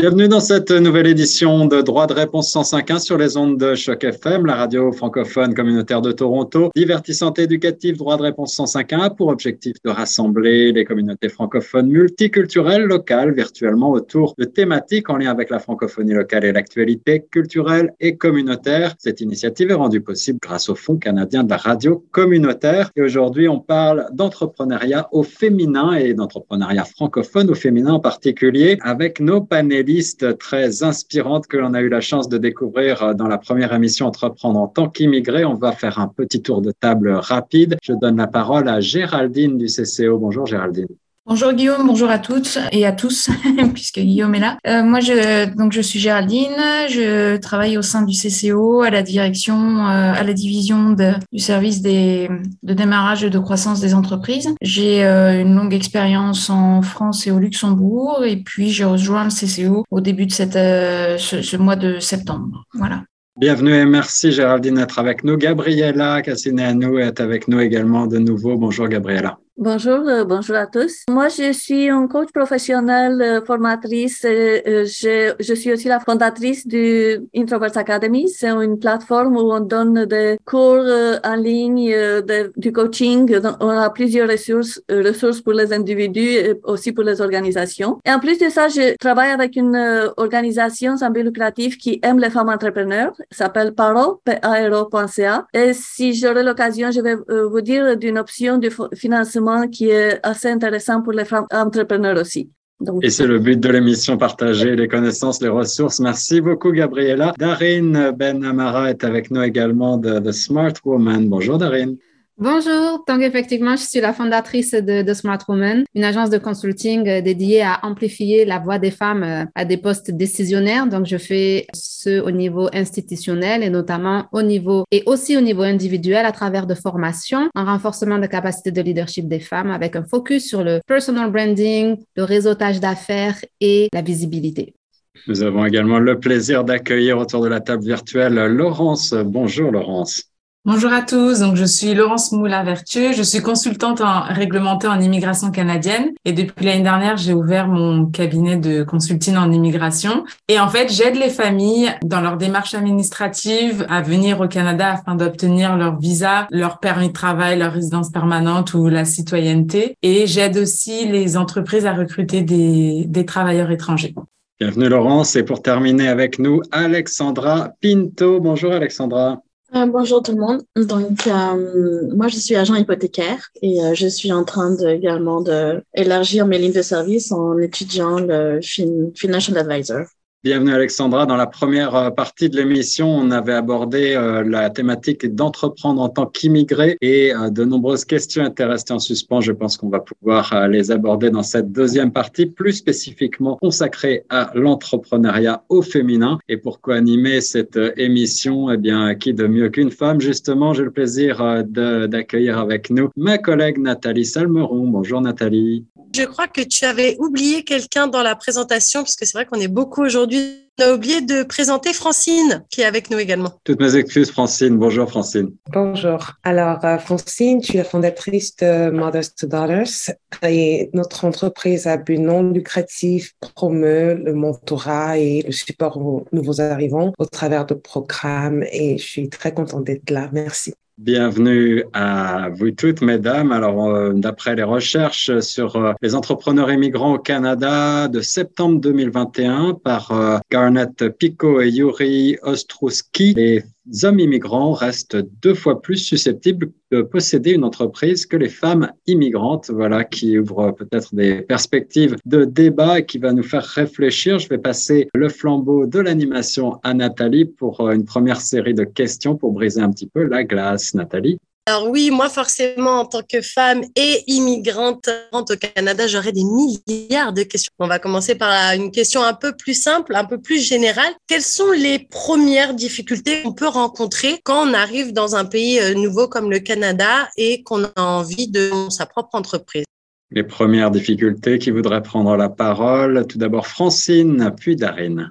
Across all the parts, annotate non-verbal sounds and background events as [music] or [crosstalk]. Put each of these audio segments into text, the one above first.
Bienvenue dans cette nouvelle édition de Droit de réponse 105.1 sur les ondes de Choc FM, la radio francophone communautaire de Toronto. Divertissante éducative, Droit de réponse 105.1 a pour objectif de rassembler les communautés francophones multiculturelles locales virtuellement autour de thématiques en lien avec la francophonie locale et l'actualité culturelle et communautaire. Cette initiative est rendue possible grâce au Fonds canadien de la radio communautaire. Et aujourd'hui, on parle d'entrepreneuriat au féminin et d'entrepreneuriat francophone au féminin en particulier avec nos panélistes liste très inspirante que l'on a eu la chance de découvrir euh, dans la première émission Entreprendre en tant qu'immigré. On va faire un petit tour de table rapide. Je donne la parole à Géraldine du CCO. Bonjour Géraldine. Bonjour Guillaume, bonjour à toutes et à tous, [laughs] puisque Guillaume est là. Euh, moi, je, donc, je suis Géraldine, je travaille au sein du CCO, à la direction, euh, à la division du service des, de démarrage et de croissance des entreprises. J'ai euh, une longue expérience en France et au Luxembourg, et puis j'ai rejoint le CCO au début de cette, ce, mois de septembre. Voilà. Bienvenue et merci Géraldine d'être avec nous. Gabriella nous est avec nous également de nouveau. Bonjour Gabriella. Bonjour, euh, bonjour à tous. Moi, je suis une coach professionnelle, euh, formatrice. Euh, je, je, suis aussi la fondatrice du Introverts Academy. C'est une plateforme où on donne des cours en ligne, de, du coaching. On a plusieurs ressources, ressources pour les individus et aussi pour les organisations. Et en plus de ça, je travaille avec une organisation sans but lucratif qui aime les femmes entrepreneurs. s'appelle Paro, p a Et si j'aurai l'occasion, je vais vous dire d'une option de financement qui est assez intéressant pour les entrepreneurs aussi. Et c'est le but de l'émission, partager les connaissances, les ressources. Merci beaucoup, Gabriella. Darine Ben Amara est avec nous également de The Smart Woman. Bonjour, Darine. Bonjour, donc effectivement, je suis la fondatrice de, Smart Woman, une agence de consulting euh, dédiée à amplifier la voix des femmes euh, à des postes décisionnaires. Donc, je fais ce au niveau institutionnel et notamment au niveau et aussi au niveau individuel à travers de formations, un renforcement de capacité de leadership des femmes avec un focus sur le personal branding, le réseautage d'affaires et la visibilité. Nous avons également le plaisir d'accueillir autour de la table virtuelle Laurence. Bonjour Laurence. Bonjour à tous, donc je suis Laurence Moulin-Vertueux, je suis consultante en réglementée en immigration canadienne et depuis l'année dernière, j'ai ouvert mon cabinet de consulting en immigration et en fait, j'aide les familles dans leur démarche administrative à venir au Canada afin d'obtenir leur visa, leur permis de travail, leur résidence permanente ou la citoyenneté et j'aide aussi les entreprises à recruter des, des travailleurs étrangers. Bienvenue Laurence et pour terminer avec nous, Alexandra Pinto. Bonjour Alexandra. Euh, bonjour tout le monde. Donc, euh, moi, je suis agent hypothécaire et euh, je suis en train de, également d'élargir mes lignes de service en étudiant le Financial Advisor. Bienvenue Alexandra. Dans la première euh, partie de l'émission, on avait abordé euh, la thématique d'entreprendre en tant qu'immigré et euh, de nombreuses questions étaient restées en suspens. Je pense qu'on va pouvoir les aborder dans cette deuxième partie, plus spécifiquement consacrée à l'entrepreneuriat au féminin. Et pour co-animer cette émission, eh bien, qui de mieux qu'une femme, justement, j'ai le plaisir d'accueillir avec nous ma collègue Nathalie Salmeron. Bonjour Nathalie. Je crois que tu avais oublié quelqu'un dans la présentation, puisque c'est vrai qu'on est beaucoup aujourd'hui. On a oublié de présenter Francine, qui est avec nous également. Toutes mes excuses, Francine. Bonjour, Francine. Bonjour. Alors, euh, Francine, tu es la fondatrice de Mothers to Daughters et notre entreprise à but non lucratif promeut le mentorat et le support aux nouveaux arrivants au travers de programmes et je suis très contente d'être là. Merci. Bienvenue à vous toutes, mesdames. Alors, euh, d'après les recherches sur euh, les entrepreneurs immigrants au Canada de septembre 2021 par euh, Garnet Pico et Yuri Ostrowski, hommes immigrants restent deux fois plus susceptibles de posséder une entreprise que les femmes immigrantes, voilà, qui ouvre peut-être des perspectives de débat et qui va nous faire réfléchir. Je vais passer le flambeau de l'animation à Nathalie pour euh, une première série de questions pour briser un petit peu la glace. Nathalie Alors oui, moi forcément, en tant que femme et immigrante au Canada, j'aurais des milliards de questions. On va commencer par une question un peu plus simple, un peu plus générale. Quelles sont les premières difficultés qu'on peut rencontrer quand on arrive dans un pays euh, nouveau comme le Canada et qu'on a envie de sa propre entreprise? Les premières difficultés, qui voudraient prendre la parole Tout d'abord Francine, puis Darine.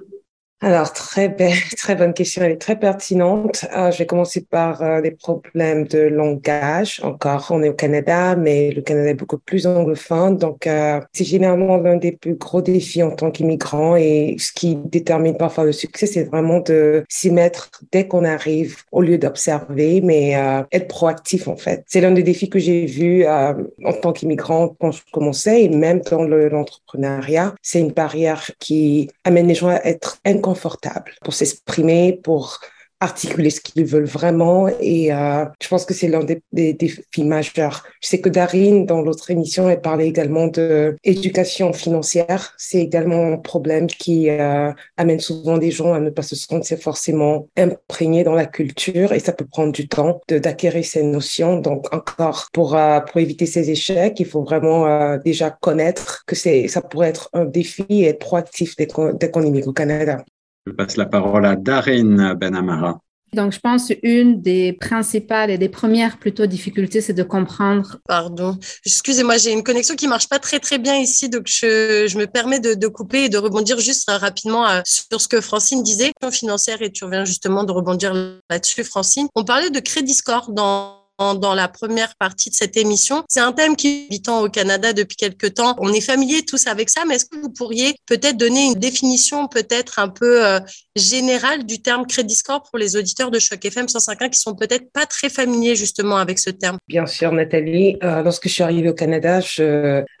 Alors, très belle, [laughs] très bonne question, elle est très pertinente. Euh, je vais commencer par euh, les problèmes de langage. Encore, on est au Canada, mais le Canada est beaucoup plus anglophone, donc euh, c'est généralement l'un des plus gros défis en tant qu'immigrant. Et ce qui détermine parfois le succès, c'est vraiment de s'y mettre dès qu'on arrive, au lieu d'observer, mais euh, être proactif en fait. C'est l'un des défis que j'ai vu euh, en tant qu'immigrant quand je commençais, et même dans l'entrepreneuriat. c'est une barrière qui amène les gens à être inconfortables confortable pour s'exprimer, pour articuler ce qu'ils veulent vraiment. Et euh, je pense que c'est l'un des, défis majeurs. Je sais que Darine, dans l'autre émission, elle parlait également de éducation financière. C'est également un problème qui euh, amène souvent des gens à ne pas se sentir forcément imprégnés dans la culture et ça peut prendre du temps d'acquérir ces notions. Donc encore, pour, euh, pour éviter ces échecs, il faut vraiment déjà connaître que ça pourrait être un défi et être proactif dès qu'on qu immigre au Canada. Je passe la parole à Darine Benamara. Donc, je pense une des principales et des premières plutôt difficultés, c'est de comprendre. Pardon, excusez-moi, j'ai une connexion qui marche pas très très bien ici, donc je, je me permets de, de, couper et de rebondir juste rapidement euh, sur ce que Francine disait, financière, et tu reviens justement de rebondir là-dessus, Francine. On parlait de crédit score dans dans la première partie de cette émission. C'est un thème qui, habitant au Canada depuis quelques temps, on est familier tous avec ça, mais est-ce que vous pourriez peut-être donner une définition peut-être un peu euh, générale du terme crédit score pour les auditeurs de Choc FM 105.1 qui sont peut-être pas très familiers justement avec ce terme? Bien sûr, Nathalie. Euh, lorsque je suis arrivée au Canada,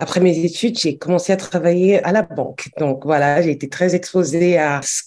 après mes études, j'ai commencé à travailler à la banque. Donc voilà, j'ai été très exposée à ce,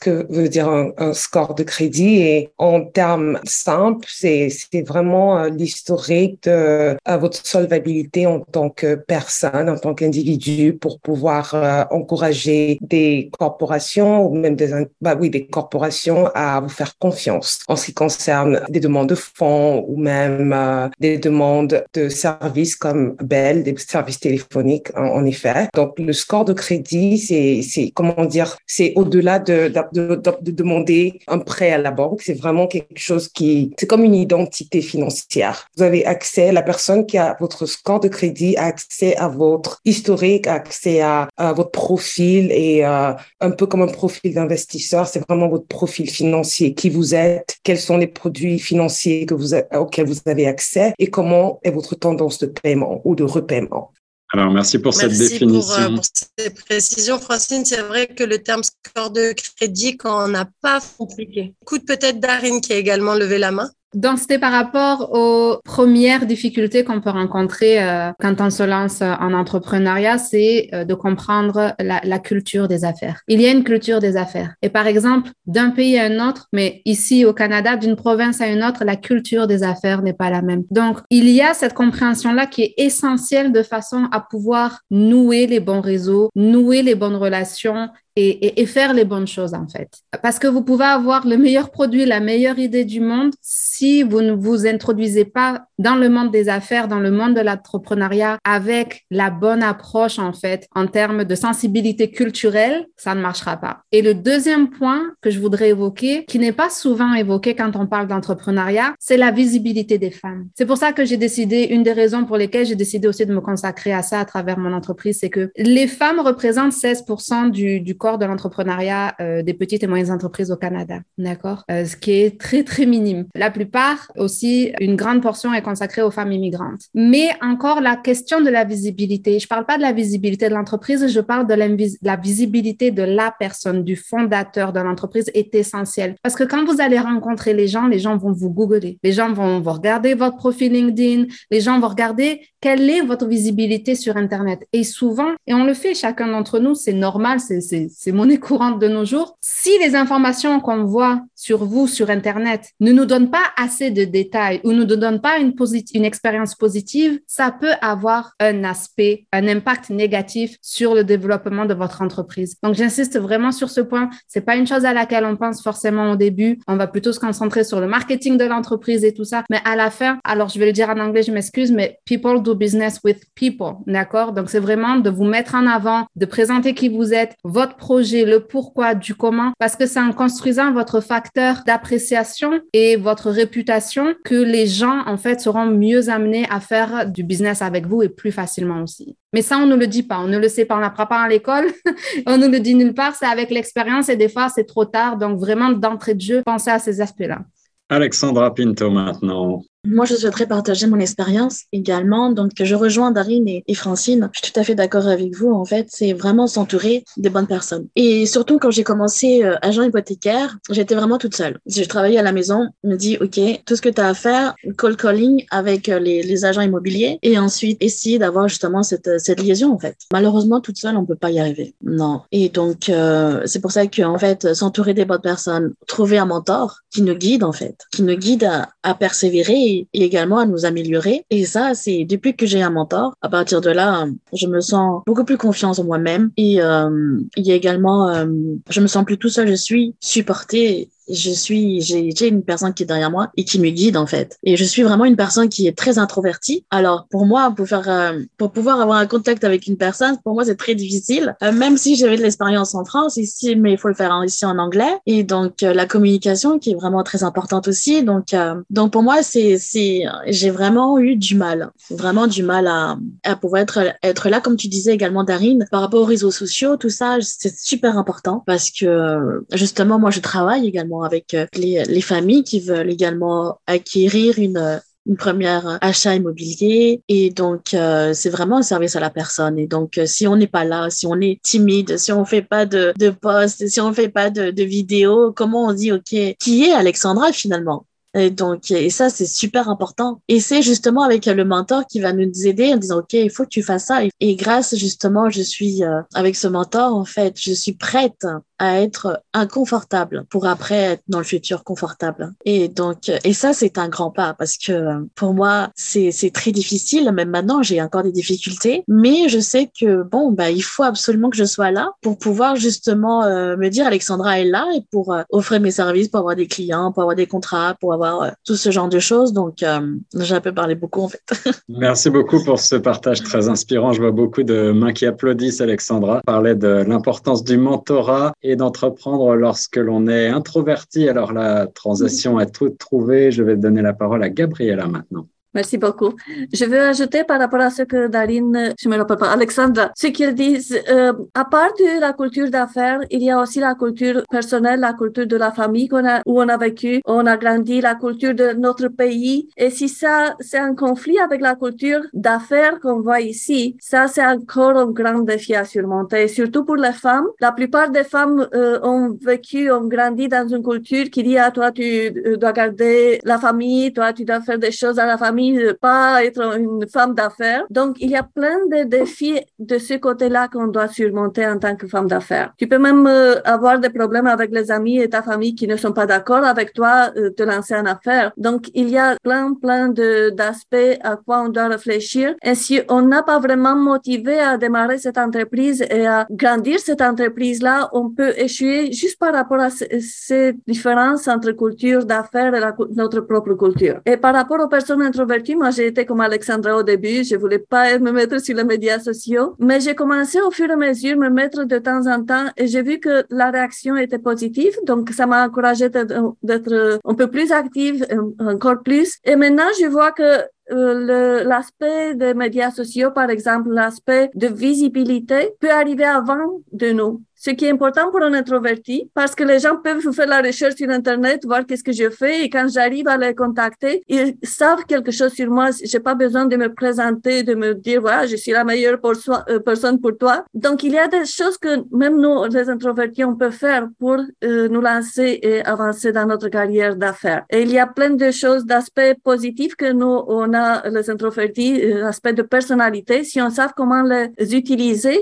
que veut dire un score de crédit et en termes simples, c'est vraiment euh, l'historique de euh, votre solvabilité en tant que personne, en tant qu'individu pour pouvoir euh, encourager des corporations ou même des, bah oui, des corporations à vous faire confiance en ce qui concerne des demandes de fonds ou même des demandes de services comme Bell, des services téléphoniques en, effet. Donc le score de crédit, c'est, c'est comment dire, c'est au-delà de, de, de, de, demander un prêt à la banque. C'est vraiment quelque chose qui, c'est comme une identité financière financière. Vous avez accès, la personne qui a votre score de crédit a accès à votre historique, accès à, à votre profil et euh, un peu comme un profil d'investisseur, c'est vraiment votre profil financier, qui vous êtes, quels sont les produits financiers que vous, auxquels vous avez accès et comment est votre tendance de paiement ou de repaiement. Alors, merci pour cette définition. Pour, euh, pour ces précisions, Francine. C'est vrai que le terme score de crédit, quand on n'a pas compliqué. Écoute peut-être Darine qui a également levé la main. Donc, c'était par rapport aux premières difficultés qu'on peut rencontrer euh, quand on se lance en entrepreneuriat, c'est euh, de comprendre la, la, culture des affaires. Il y a une culture des affaires. Et par exemple, d'un pays à un autre, mais ici au Canada, d'une province à une autre, la culture des affaires n'est pas la même. Donc, il y a cette compréhension-là qui est essentielle de façon à pouvoir nouer les bons réseaux, nouer les bonnes relations et, et, faire les bonnes choses en fait. Parce que vous pouvez avoir le meilleur produit, la meilleure idée du monde, si vous ne vous introduisez pas dans le monde des affaires, dans le monde de l'entrepreneuriat, avec la bonne approche en fait en termes de sensibilité culturelle, ça ne marchera pas. Et le deuxième point que je voudrais évoquer, qui n'est pas souvent évoqué quand on parle d'entrepreneuriat, c'est la visibilité des femmes. C'est pour ça que j'ai décidé, une des raisons pour lesquelles j'ai décidé aussi de me consacrer à ça à travers mon entreprise, c'est que les femmes représentent 16% du, du corps de l'entrepreneuriat euh, des petites et moyennes entreprises au Canada, d'accord? Euh, Ce qui est très, très minime. La plupart aussi, une grande portion est consacrée aux femmes immigrantes. Mais encore la question de la visibilité. Je parle pas de la visibilité de l'entreprise, je parle de la visibilité de la personne, du fondateur de l'entreprise est essentielle. Parce que quand vous allez rencontrer les gens, les gens vont vous googler. Les gens vont, vont regarder votre profil LinkedIn. Les gens vont regarder quelle est votre visibilité sur Internet. Et souvent, et on le fait chacun d'entre nous, c'est normal, c'est c'est monnaie courante de nos jours. Si les informations qu'on voit sur vous sur Internet ne nous donnent pas assez de détails ou ne nous donnent pas une, une expérience positive, ça peut avoir un aspect, un impact négatif sur le développement de votre entreprise. Donc, j'insiste vraiment sur ce point. C'est pas une chose à laquelle on pense forcément au début. On va plutôt se concentrer sur le marketing de l'entreprise et tout ça. Mais à la fin, alors je vais le dire en anglais, je m'excuse, mais people do business with people. D'accord? Donc, c'est vraiment de vous mettre en avant, de présenter qui vous êtes, votre projet, le pourquoi, du comment, parce que c'est en construisant votre facteur d'appréciation et votre réputation que les gens, en fait, seront mieux amenés à faire du business avec vous et plus facilement aussi. Mais ça, on ne le dit pas, on ne le sait pas, on n'apprend pas à l'école, [laughs] on ne le dit nulle part, c'est avec l'expérience et des fois, c'est trop tard. Donc, vraiment, d'entrée de jeu, pensez à ces aspects-là. Alexandra Pinto maintenant. Moi, je souhaiterais partager mon expérience également. Donc, je rejoins Darine et, Francine. Je suis tout à fait d'accord avec vous. En fait, c'est vraiment s'entourer des bonnes personnes. Et surtout, quand j'ai commencé euh, agent hypothécaire, j'étais vraiment toute seule. Je travaillais à la maison, je me dis, OK, tout ce que tu as à faire, call calling avec euh, les, agents immobiliers et ensuite essayer d'avoir justement cette, cette liaison, en fait. Malheureusement, toute seule, on peut pas y arriver. Non. Et donc, euh, c'est pour ça que, en fait, s'entourer des bonnes personnes, trouver un mentor qui nous guide, en fait, qui nous guide à persévérer et, également à nous améliorer. Et ça, c'est depuis que j'ai un mentor, à partir de là, je me sens beaucoup plus confiance en moi-même. Et euh, il y a également, euh, je me sens plus tout seul, je suis supportée je suis, j'ai une personne qui est derrière moi et qui me guide en fait. Et je suis vraiment une personne qui est très introvertie. Alors pour moi, pour faire, euh, pour pouvoir avoir un contact avec une personne, pour moi c'est très difficile. Euh, même si j'avais de l'expérience en France ici, mais il faut le faire ici en anglais. Et donc euh, la communication qui est vraiment très importante aussi. Donc donc pour moi c'est c'est j'ai vraiment eu du mal, vraiment du mal à à pouvoir être être là comme tu disais également Darine par rapport aux réseaux sociaux, tout ça c'est super important parce que justement moi je travaille également avec euh, les, familles qui veulent également acquérir une, première achat immobilier et donc euh, c'est vraiment un service à la personne et donc euh, si on n'est pas là si on est timide si on fait pas de, de si on fait pas de, de vidéos comment on dit ok qui est Alexandra finalement? Et donc, et ça, c'est super important. Et c'est justement avec le mentor qui va nous aider en disant, OK, il faut que tu fasses ça. Et grâce, justement, je suis, avec ce mentor, en fait, je suis prête à être inconfortable pour après être dans le futur confortable. Et donc, et ça, c'est un grand pas parce que pour moi, c'est, c'est très difficile. Même maintenant, j'ai encore des difficultés, mais je sais que bon, bah, il faut absolument que je sois là pour pouvoir justement euh, me dire Alexandra est là et pour euh, offrir mes services, pour avoir des clients, pour avoir des contrats, pour avoir euh, tout ce genre de choses. Donc, j'ai un peu parlé beaucoup en fait. [laughs] Merci beaucoup pour ce partage très inspirant. Je vois beaucoup de mains qui applaudissent Alexandra. Parlait de l'importance du mentorat d'entreprendre lorsque l'on est introverti. Alors la transition est toute trouvée. Je vais donner la parole à Gabriela maintenant. Merci beaucoup. Je veux ajouter par rapport à ce que Darine, je me rappelle pas, Alexandra, ce qu'ils disent, euh, à part la culture d'affaires, il y a aussi la culture personnelle, la culture de la famille où on a vécu, on a grandi, la culture de notre pays. Et si ça, c'est un conflit avec la culture d'affaires qu'on voit ici, ça, c'est encore un grand défi à surmonter. Et surtout pour les femmes, la plupart des femmes euh, ont vécu, ont grandi dans une culture qui dit, à toi, tu euh, dois garder la famille, toi, tu dois faire des choses à la famille pas être une femme d'affaires. Donc, il y a plein de défis de ce côté-là qu'on doit surmonter en tant que femme d'affaires. Tu peux même euh, avoir des problèmes avec les amis et ta famille qui ne sont pas d'accord avec toi, euh, te lancer en affaires. Donc, il y a plein, plein d'aspects à quoi on doit réfléchir. Et si on n'a pas vraiment motivé à démarrer cette entreprise et à grandir cette entreprise-là, on peut échouer juste par rapport à ces différences entre culture d'affaires et notre propre culture. Et par rapport aux personnes introverties, moi, j'ai été comme Alexandra au début. Je voulais pas me mettre sur les médias sociaux, mais j'ai commencé au fur et à mesure me mettre de temps en temps et j'ai vu que la réaction était positive. Donc, ça m'a encouragé d'être un peu plus active, encore plus. Et maintenant, je vois que euh, l'aspect des médias sociaux, par exemple, l'aspect de visibilité peut arriver avant de nous ce qui est important pour un introverti, parce que les gens peuvent faire la recherche sur Internet, voir qu'est-ce que je fais, et quand j'arrive à les contacter, ils savent quelque chose sur moi. J'ai pas besoin de me présenter, de me dire, voilà, je suis la meilleure euh, personne pour toi. Donc, il y a des choses que même nous, les introvertis, on peut faire pour euh, nous lancer et avancer dans notre carrière d'affaires. Et il y a plein de choses, d'aspects positifs que nous, on a, les introvertis, euh, aspects de personnalité. Si on sait comment les utiliser,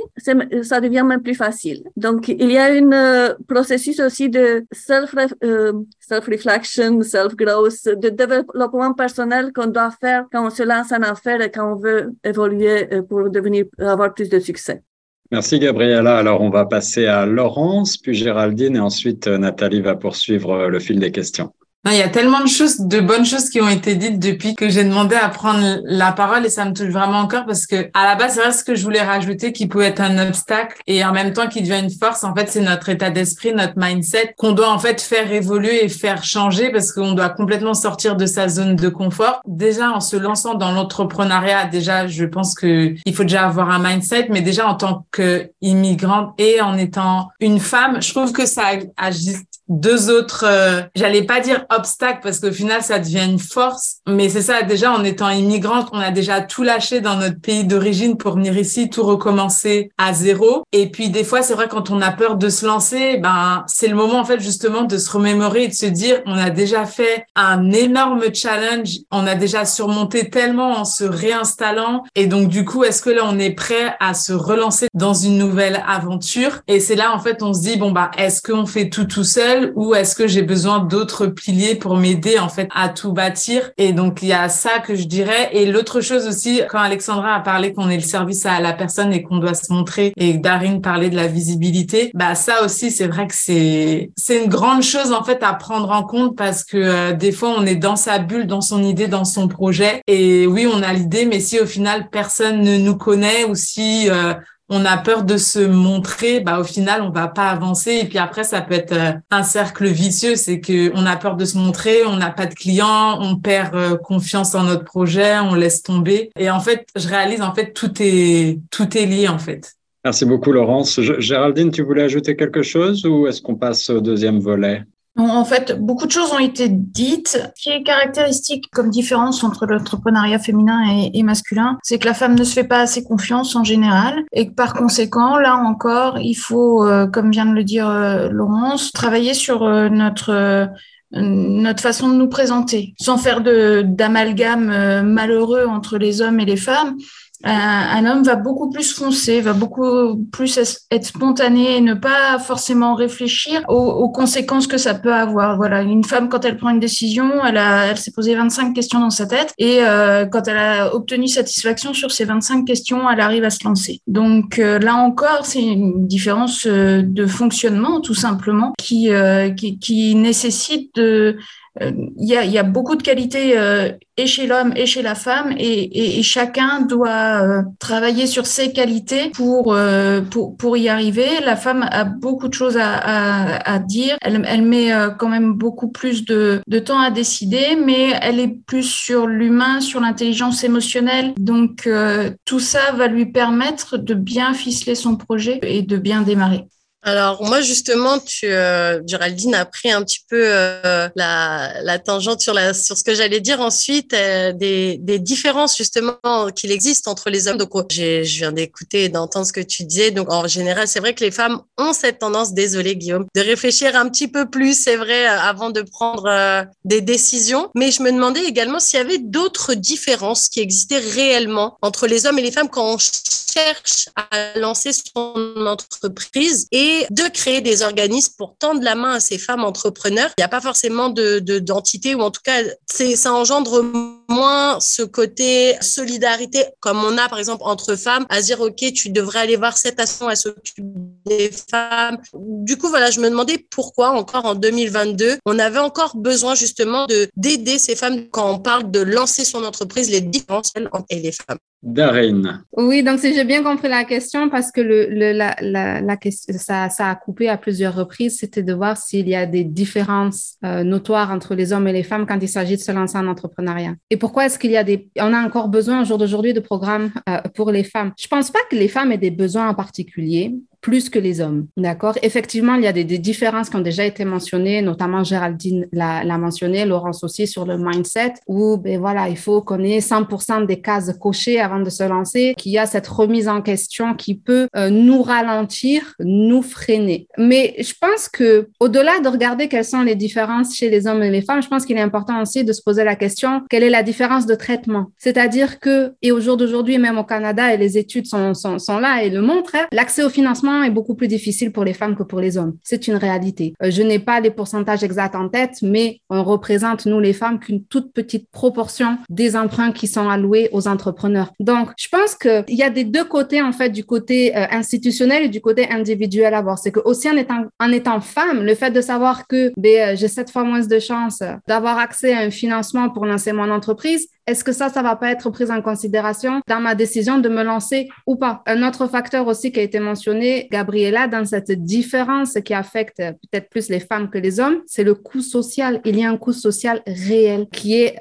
ça devient même plus facile. Il y a un euh, processus aussi de self-reflection, self-growth, de développement personnel qu'on doit faire quand on se lance en affaires et quand on veut évoluer pour devenir, avoir plus de succès. Merci Gabriella. Alors on va passer à Laurence, puis Géraldine et ensuite Nathalie va poursuivre le fil des questions il y a tellement de choses, de bonnes choses qui ont été dites depuis que j'ai demandé à prendre la parole et ça me touche vraiment encore parce que à la base, c'est vrai ce que je voulais rajouter qui peut être un obstacle et en même temps qui devient une force. En fait, c'est notre état d'esprit, notre mindset qu'on doit en fait faire évoluer et faire changer parce qu'on doit complètement sortir de sa zone de confort. Déjà, en se lançant dans l'entrepreneuriat, déjà, je pense que il faut déjà avoir un mindset, mais déjà en tant qu'immigrante et en étant une femme, je trouve que ça agit deux autres, euh, j'allais pas dire obstacles parce qu'au final ça devient une force, mais c'est ça déjà en étant immigrante, on a déjà tout lâché dans notre pays d'origine pour venir ici, tout recommencer à zéro. Et puis des fois c'est vrai quand on a peur de se lancer, ben c'est le moment en fait justement de se remémorer et de se dire on a déjà fait un énorme challenge, on a déjà surmonté tellement en se réinstallant. Et donc du coup est-ce que là on est prêt à se relancer dans une nouvelle aventure? Et c'est là en fait on se dit bon bah est-ce qu'on fait tout tout seul? Ou est-ce que j'ai besoin d'autres piliers pour m'aider en fait à tout bâtir? Et donc il y a ça que je dirais. Et l'autre chose aussi, quand Alexandra a parlé qu'on est le service à la personne et qu'on doit se montrer, et Darine parlait de la visibilité, bah ça aussi c'est vrai que c'est c'est une grande chose en fait à prendre en compte parce que euh, des fois on est dans sa bulle, dans son idée, dans son projet. Et oui, on a l'idée, mais si au final personne ne nous connaît ou si euh, on a peur de se montrer, bah au final on va pas avancer et puis après ça peut être euh, un cercle vicieux, c'est que on a peur de se montrer, on n'a pas de clients, on perd euh, confiance en notre projet, on laisse tomber et en fait je réalise en fait tout est tout est lié en fait. Merci beaucoup Laurence. Géraldine, tu voulais ajouter quelque chose ou est-ce qu'on passe au deuxième volet? En fait, beaucoup de choses ont été dites. Ce qui est caractéristique comme différence entre l'entrepreneuriat féminin et, masculin, c'est que la femme ne se fait pas assez confiance en général et que par conséquent, là encore, il faut, euh, comme vient de le dire euh, Laurence, travailler sur euh, notre notre façon de nous présenter, sans faire d'amalgame malheureux entre les hommes et les femmes un, homme va beaucoup plus foncer, va beaucoup plus être spontané et ne pas forcément réfléchir aux, conséquences que ça peut avoir. Voilà, une femme quand elle prend une décision, elle, a, elle s'est posé 25 questions dans sa tête et euh, quand elle a obtenu satisfaction sur ces 25 questions, elle arrive à se lancer. Donc euh, là encore, c'est une différence euh, de fonctionnement tout simplement qui, qui, qui nécessite de euh, il y, a, y, a, beaucoup de qualités euh, et chez l'homme et chez la femme et, et, chacun doit euh, travailler sur ses qualités pour, pour, pour y arriver. La femme a beaucoup de choses à, à, à dire. Elle, elle met quand même beaucoup plus de, de, temps à décider, mais elle est plus sur l'humain, sur l'intelligence émotionnelle. Donc tout ça va lui permettre de bien ficeler son projet et de bien démarrer. Alors moi justement, tu, euh, Géraldine a pris un petit peu euh, la, la, tangente sur, la, sur ce que j'allais dire ensuite, euh, des, des, différences justement qu'il existe entre les hommes. Donc oh, je viens d'écouter et d'entendre ce que tu disais. Donc en général, c'est vrai que les femmes ont cette tendance, désolé Guillaume, de réfléchir un petit peu plus, c'est vrai, euh, avant de prendre euh, des décisions. Mais je me demandais également s'il y avait d'autres différences qui existaient réellement entre les hommes et les femmes quand on à lancer son entreprise et de créer des organismes pour tendre la main à ces femmes entrepreneurs. Il n'y a pas forcément de d'entité ou en tout cas, c'est ça engendre moins ce côté solidarité comme on a par exemple entre femmes à dire ok tu devrais aller voir cette action à s'occupe des femmes. Du coup voilà je me demandais pourquoi encore en 2022 on avait encore besoin justement de d'aider ces femmes quand on parle de lancer son entreprise les différences entre les femmes. Darine. Oui, donc si j'ai bien compris la question, parce que le, la, la, la, question, ça, ça a coupé à plusieurs reprises, c'était de voir s'il y a des différences euh, notoires entre les hommes et les femmes quand il s'agit de se lancer en entrepreneuriat. Et pourquoi est-ce qu'il y a des... On a encore besoin au jour d'aujourd'hui de programmes euh, pour les femmes? Je pense pas que les femmes aient des besoins en particulier plus que les hommes. D'accord? Effectivement, il y a des, différences qui ont déjà été mentionnées, notamment Géraldine l'a mentionné, Laurence aussi sur le mindset, où ben voilà, il faut qu'on ait 100% des cases cochées avant de se lancer, qu'il y a cette remise en question qui peut euh, nous ralentir, nous freiner. Mais je pense que au-delà de regarder quelles sont les différences chez les hommes et les femmes, je pense qu'il est important aussi de se poser la question quelle est la différence de traitement? C'est-à-dire que, et au jour d'aujourd'hui, même au Canada, et les études sont, sont, sont là et le montrent, hein, l'accès au financement est beaucoup plus difficile pour les femmes que pour les hommes. C'est une réalité. Euh, je n'ai pas les pourcentages exacts en tête, mais on représente, nous les femmes, qu'une toute petite proportion des emprunts qui sont alloués aux entrepreneurs. Donc, je pense qu'il y a des deux côtés, en fait, du côté euh, institutionnel et du côté individuel à voir. C'est que aussi en étant, en étant femme, le fait de savoir que ben, euh, j'ai sept fois moins de chances d'avoir accès à un financement pour lancer mon entreprise, est-ce que ça, ça va pas être pris en considération dans ma décision de me lancer ou pas? Un autre facteur aussi qui a été mentionné, Gabriella, dans cette différence qui affecte peut-être plus les femmes que les hommes, c'est le coût social. Il y a un coût social réel qui est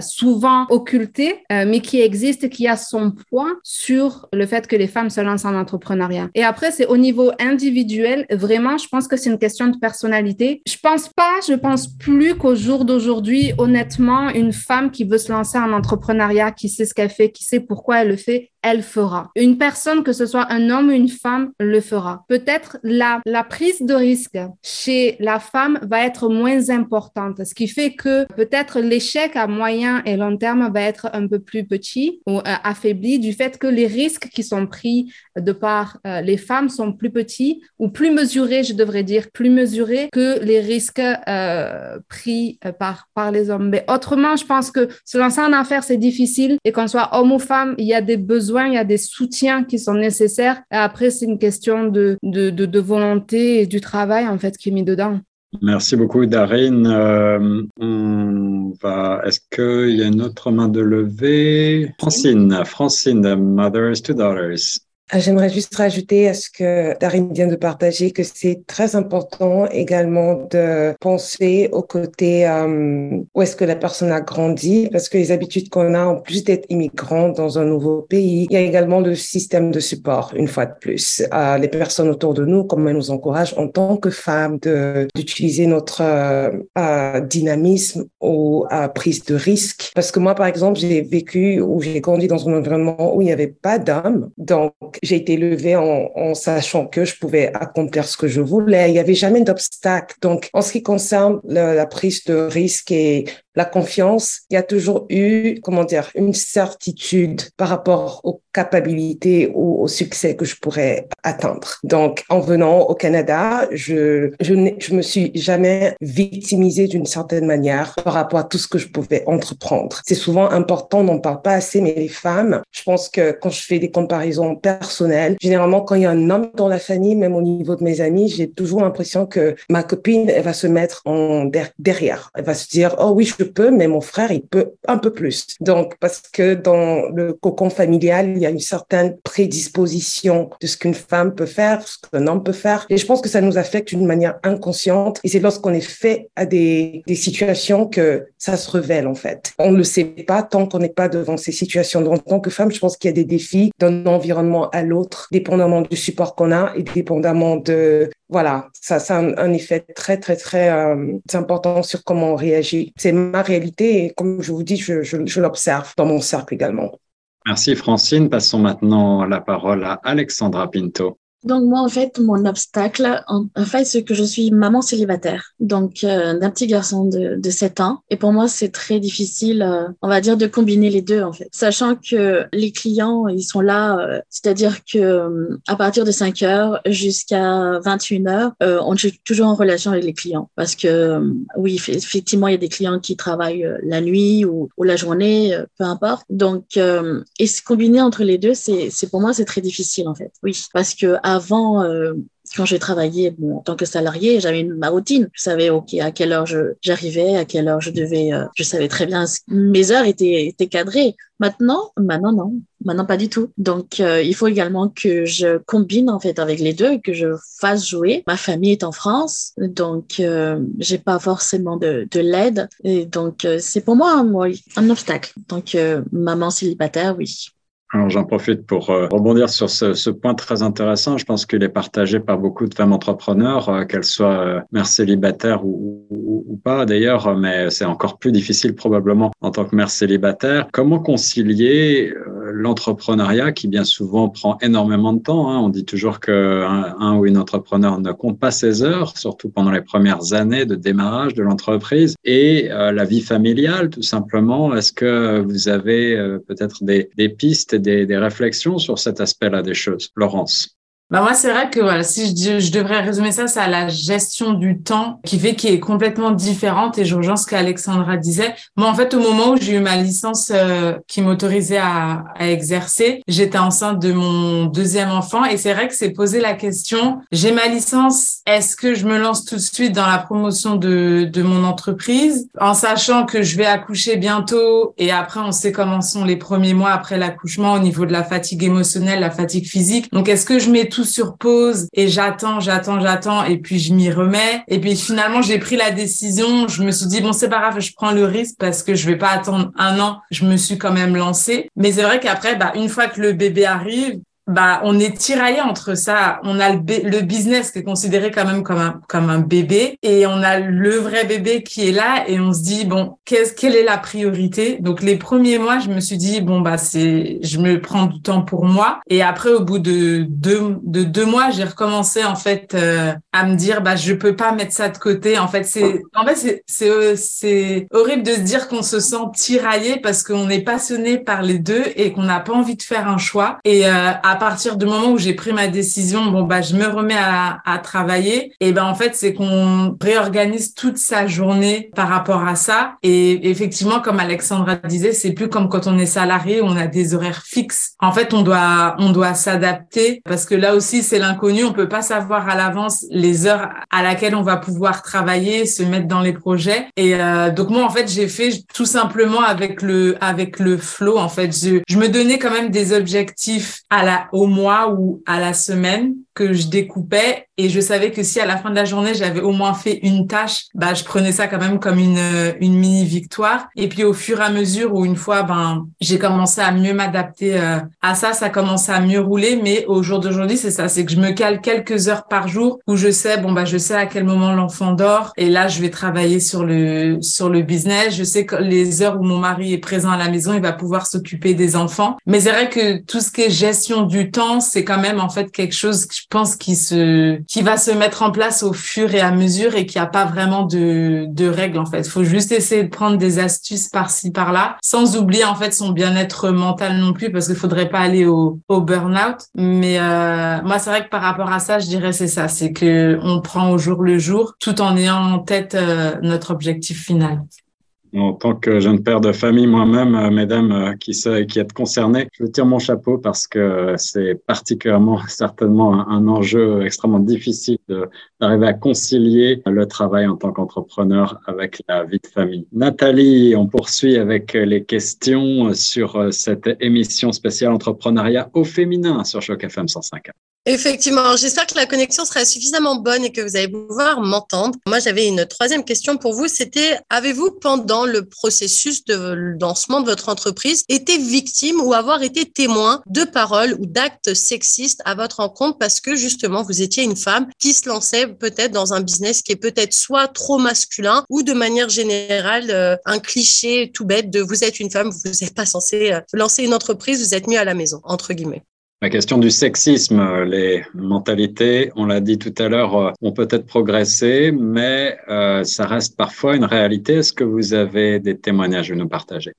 souvent occulté, euh, mais qui existe, qui a son poids sur le fait que les femmes se lancent en entrepreneuriat. Et après, c'est au niveau individuel, vraiment, je pense que c'est une question de personnalité. Je pense pas, je pense plus qu'au jour d'aujourd'hui, honnêtement, une femme qui veut se lancer entrepreneuriat, qui sait ce qu'elle fait, qui sait pourquoi elle le fait, elle fera. Une personne, que ce soit un homme ou une femme, le fera. Peut-être la, la prise de risque chez la femme va être moins importante, ce qui fait que peut-être l'échec à moyen et long terme va être un peu plus petit ou euh, affaibli du fait que les risques qui sont pris de par euh, les femmes sont plus petits ou plus mesurés, je devrais dire, plus mesurés que les risques euh, pris par, par les hommes. Mais autrement, je pense que se lancer en affaires, c'est difficile et qu'on soit homme ou femme, il y a des besoins il y a des soutiens qui sont nécessaires. Et après, c'est une question de, de, de, volonté et du travail, en fait, qui est mis dedans. Merci beaucoup, Darine. Euh, va... Est-ce qu'il y a une autre main de levée? Francine, Francine, Mothers to Daughters. Ah, j'aimerais juste rajouter à ce que Darine vient de partager que c'est très important également de penser au côté euh, où est-ce que la personne a grandi parce que les habitudes qu'on a en plus d'être immigrant dans un nouveau pays, il y a également le système de support une fois de plus. Euh, les personnes autour de nous, comment elles nous encouragent en tant que femmes d'utiliser notre euh, dynamisme ou prise de risque. Parce que moi, par exemple, j'ai vécu ou j'ai grandi dans un environnement où il n'y avait pas d'hommes. Donc, j'ai été élevée en, sachant que je pouvais accomplir ce que je voulais. Il n'y avait jamais d'obstacle. Donc, en ce qui concerne la prise de risque et la confiance, il y a toujours eu, comment dire, une certitude par rapport aux capacités ou au succès que je pourrais atteindre. Donc, en venant au Canada, je, je, je me suis jamais victimisée d'une certaine manière par rapport à tout ce que je pouvais entreprendre. C'est souvent important, on n'en parle pas assez, mais les femmes, je pense que quand je fais des comparaisons personnelles, généralement, quand il y a un homme dans la famille, même au niveau de mes amis, j'ai toujours l'impression que ma copine, elle va se mettre en derrière. Elle va se dire, oh oui, je peux, mais mon frère, il peut un peu plus. Donc, parce que dans le cocon familial, il y a une certaine prédisposition de ce qu'une femme peut faire, ce qu'un homme peut faire. Et je pense que ça nous affecte d'une manière inconsciente. Et c'est lorsqu'on est fait à des, des situations que ça se révèle, en fait. On ne le sait pas tant qu'on n'est pas devant ces situations. Donc, en tant que femme, je pense qu'il y a des défis d'un environnement à l'autre, dépendamment du support qu'on a et dépendamment de, voilà, ça, ça a un, effet très, très, très euh, important sur comment on réagit. C'est ma réalité et comme je vous dis, je, je l'observe dans mon cercle également. Merci Francine. Passons maintenant la parole à Alexandra Pinto. Donc moi, en fait, mon obstacle, en, fait, c'est que je suis maman célibataire, donc euh, d'un petit garçon de, de 7 ans. Et pour moi, c'est très difficile, euh, on va dire, de combiner les deux, en fait. Sachant que les clients, ils sont là, euh, c'est-à-dire que à partir de 5 heures jusqu'à 21 heures, on est toujours en relation avec les clients. Parce que oui, effectivement, il y a des clients qui travaillent la nuit ou, ou la journée, peu importe. Donc, et se combiner entre les deux, c'est pour moi, c'est très difficile, en fait. Oui, parce que avant, euh, quand j'ai travaillé en tant que salarié, j'avais ma routine. Je savais ok à quelle heure j'arrivais, à quelle heure je devais. Euh, je savais très bien mes heures étaient, étaient cadrées. Maintenant, maintenant non, maintenant pas du tout. Donc euh, il faut également que je combine en fait avec les deux, que je fasse jouer. Ma famille est en France, donc euh, j'ai pas forcément de, de l'aide. Et donc c'est pour moi, moi un obstacle. Donc maman célibataire, oui. Alors j'en profite pour euh, rebondir sur ce, ce, point très intéressant. Je pense qu'il est partagé par beaucoup de femmes entrepreneurs, euh, qu'elles soient euh, mères célibataires ou, ou, ou pas d'ailleurs, mais c'est encore plus difficile probablement en tant que mère célibataire. Comment concilier l'entrepreneuriat qui bien souvent prend énormément de temps. Hein. On dit toujours qu'un un ou une entrepreneur ne compte pas ses heures, surtout pendant les premières années de démarrage de l'entreprise, et euh, la vie familiale, tout simplement. Est-ce que vous avez euh, peut-être des, pistes des, des réflexions sur cet aspect-là des choses, Laurence bah moi, c'est vrai que voilà, si je, je devrais résumer ça, c'est à la gestion du temps qui fait qui est complètement différente. Et je rejoins ce qu'Alexandra disait. Moi, en fait, au moment où j'ai eu ma licence euh, qui m'autorisait à, à, exercer, j'étais enceinte de mon deuxième enfant. Et c'est vrai que c'est poser la question, j'ai ma licence, est-ce que je me lance tout de suite dans la promotion de, de mon entreprise? En sachant que je vais accoucher bientôt et après, on sait comment sont les premiers mois après l'accouchement au niveau de la fatigue émotionnelle, la fatigue physique. Donc, est-ce que je mets tout sur pause et j'attends, j'attends, j'attends et puis je m'y remets. Et puis finalement, j'ai pris la décision. Je me suis dit, bon, c'est pas grave, je prends le risque parce que je vais pas attendre un an. Je me suis quand même lancée. Mais c'est vrai qu'après, bah, une fois que le bébé arrive, bah, on est tiraillé entre ça. On a le, le, business qui est considéré quand même comme un, comme un bébé et on a le vrai bébé qui est là et on se dit, bon, qu'est-ce, quelle est la priorité? Donc, les premiers mois, je me suis dit, bon, bah, c'est, je me prends du temps pour moi. Et après, au bout de deux, de deux mois, j'ai recommencé, en fait, euh, à me dire, bah, je peux pas mettre ça de côté. En fait, c'est, en fait, c'est, c'est, c'est horrible de se dire qu'on se sent tiraillé parce qu'on est passionné par les deux et qu'on n'a pas envie de faire un choix. Et, euh, à partir du moment où j'ai pris ma décision, bon bah je me remets à, à travailler. Et ben en fait c'est qu'on réorganise toute sa journée par rapport à ça. Et effectivement, comme Alexandra disait, c'est plus comme quand on est salarié, on a des horaires fixes. En fait, on doit on doit s'adapter parce que là aussi c'est l'inconnu. On peut pas savoir à l'avance les heures à laquelle on va pouvoir travailler, se mettre dans les projets. Et euh, donc moi en fait j'ai fait tout simplement avec le avec le flow. En fait, je, je me donnais quand même des objectifs à la au mois ou à la semaine que je découpais et je savais que si à la fin de la journée j'avais au moins fait une tâche, bah je prenais ça quand même comme une une mini victoire. Et puis au fur et à mesure où une fois ben j'ai commencé à mieux m'adapter euh, à ça, ça commençait à mieux rouler. Mais au jour d'aujourd'hui c'est ça, c'est que je me cale quelques heures par jour où je sais bon bah je sais à quel moment l'enfant dort et là je vais travailler sur le sur le business. Je sais que les heures où mon mari est présent à la maison, il va pouvoir s'occuper des enfants. Mais c'est vrai que tout ce qui est gestion du temps, c'est quand même en fait quelque chose que je pense qui se qui va se mettre en place au fur et à mesure et qui a pas vraiment de de règles en fait. Faut juste essayer de prendre des astuces par-ci par-là, sans oublier en fait son bien-être mental non plus parce qu'il faudrait pas aller au au burn-out. Mais euh, moi c'est vrai que par rapport à ça, je dirais c'est ça, c'est que on prend au jour le jour tout en ayant en tête euh, notre objectif final en tant que jeune père de famille moi-même, euh, mesdames euh, qui, qui êtes concernées, je tire mon chapeau parce que c'est particulièrement [laughs] certainement un, enjeu extrêmement difficile d'arriver à concilier le travail en tant qu'entrepreneur avec la vie de famille. Nathalie, on poursuit avec les questions sur euh, cette émission spéciale entrepreneuriat au féminin sur Choc FM 105. Effectivement, j'espère que la connexion sera suffisamment bonne et que vous allez pouvoir m'entendre. Moi, j'avais une troisième question pour vous. C'était, avez-vous, pendant le processus de lancement de votre entreprise, été victime ou avoir été témoin de paroles ou d'actes sexistes à votre rencontre parce que justement, vous étiez une femme qui se lançait peut-être dans un business qui est peut-être soit trop masculin ou de manière générale euh, un cliché tout bête de vous êtes une femme, vous n'êtes pas censé euh, lancer une entreprise, vous êtes mieux à la maison, entre guillemets. La question du sexisme, les mentalités, on l'a dit tout à l'heure, euh, ont peut-être progressé, mais euh, ça reste parfois une réalité. Est-ce que vous avez des témoignages à nous partager?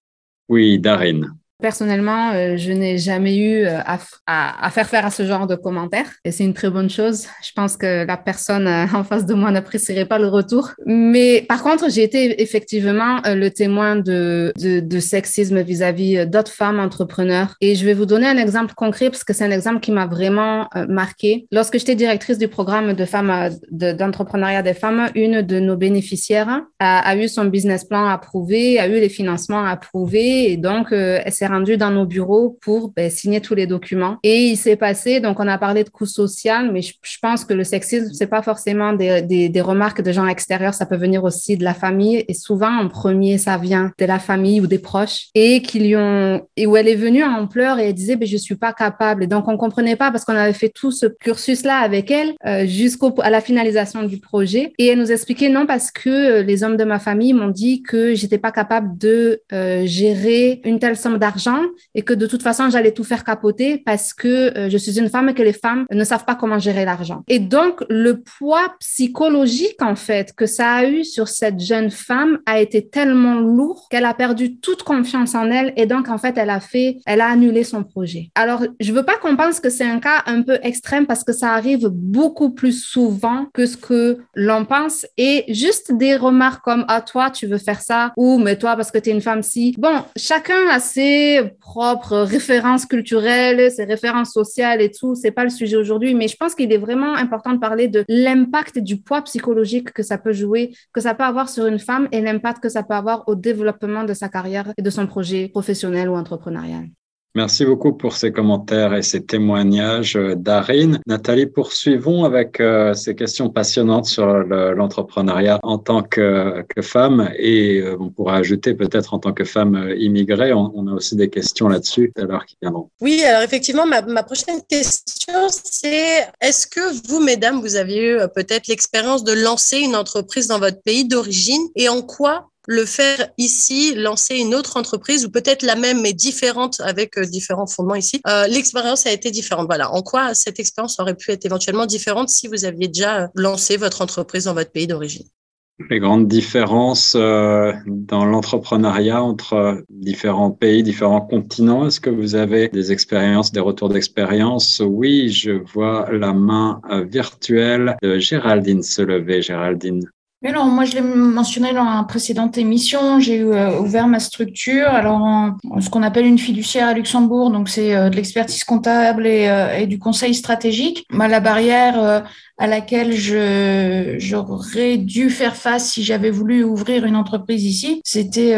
Oui, Darine. Personnellement, euh, je n'ai jamais eu euh, à, faire faire à ce genre de commentaires et c'est une très bonne chose. Je pense que la personne euh, en face de moi [laughs] n'apprécierait pas le retour. Mais par contre, j'ai été effectivement le témoin de, de, de sexisme vis-à-vis d'autres femmes entrepreneurs. Et je vais vous donner un exemple concret parce que c'est un exemple qui m'a vraiment marqué. Lorsque j'étais directrice du programme de femmes d'entrepreneuriat des femmes, une de nos bénéficiaires a, a, eu son business plan approuvé, a eu les financements approuvés et donc elle s'est rendu dans nos bureaux pour ben, signer tous les documents. Et il s'est passé, donc on a parlé de coût social, mais je, pense que le sexisme, c'est pas forcément des, des, remarques de gens extérieurs, ça peut venir aussi de la famille. Et souvent, en premier, ça vient de la famille ou des proches. Et lui ont, et où elle est venue en pleurs et elle disait, ben, je suis pas capable. Et donc, on comprenait pas parce qu'on avait fait tout ce cursus-là avec elle euh, jusqu'à la finalisation du projet. Et elle nous expliquait non parce que euh, les hommes de ma famille m'ont dit que j'étais pas capable de euh, gérer une telle somme d'argent et que de toute façon, j'allais tout faire capoter parce que euh, je suis une femme et que les femmes ne savent pas comment gérer l'argent. Et donc, le poids psychologique, en fait, que ça a eu sur cette jeune femme a été tellement lourd qu'elle a perdu toute confiance en elle et donc, en fait, elle a fait, elle a annulé son projet. Alors, je veux pas qu'on pense que c'est un cas un peu extrême parce que ça arrive beaucoup plus souvent que ce que l'on pense et juste des remarques comme, ah, toi, tu veux faire ça ou, mais toi, parce que tu es une femme si. Bon, chacun a ses propres références culturelles, ses références sociales et tout. C'est pas le sujet aujourd'hui, mais je pense qu'il est vraiment important de parler de l'impact du poids psychologique que ça peut jouer, que ça peut avoir sur une femme et l'impact que ça peut avoir au développement de sa carrière et de son projet professionnel ou entrepreneurial. Merci beaucoup pour ces commentaires et ces témoignages, euh, Darine. Nathalie, poursuivons avec euh, ces questions passionnantes sur l'entrepreneuriat en tant que, femme et euh, on pourra ajouter peut-être en tant que femme immigrée. On, a aussi des questions là-dessus alors qui viendront. Oui, alors effectivement, ma, ma prochaine question, c'est est-ce que vous, mesdames, vous avez eu peut-être l'expérience de lancer une entreprise dans votre pays d'origine et en quoi le faire ici, lancer une autre entreprise ou peut-être la même mais différente avec euh, différents fondements ici, euh, l'expérience a été différente. Voilà. En quoi cette expérience aurait pu être éventuellement différente si vous aviez déjà euh, lancé votre entreprise dans votre pays d'origine? Les grandes différences dans l'entrepreneuriat entre différents pays, différents continents. Est-ce que vous avez des expériences, des retours d'expérience? Oui, je vois la main virtuelle de Géraldine se lever. Géraldine. Mais moi je l'ai mentionné dans la précédente émission, j'ai euh, ouvert ma structure, alors ce qu'on appelle une fiduciaire à Luxembourg, donc c'est euh, de l'expertise comptable et, euh, du conseil stratégique. Bah, la barrière à laquelle je j'aurais dû faire face si j'avais voulu ouvrir une entreprise ici, c'était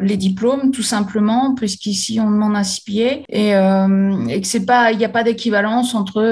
les diplômes tout simplement, puisqu'ici on demande un CPA et, euh, que c'est pas, il n'y a pas d'équivalence entre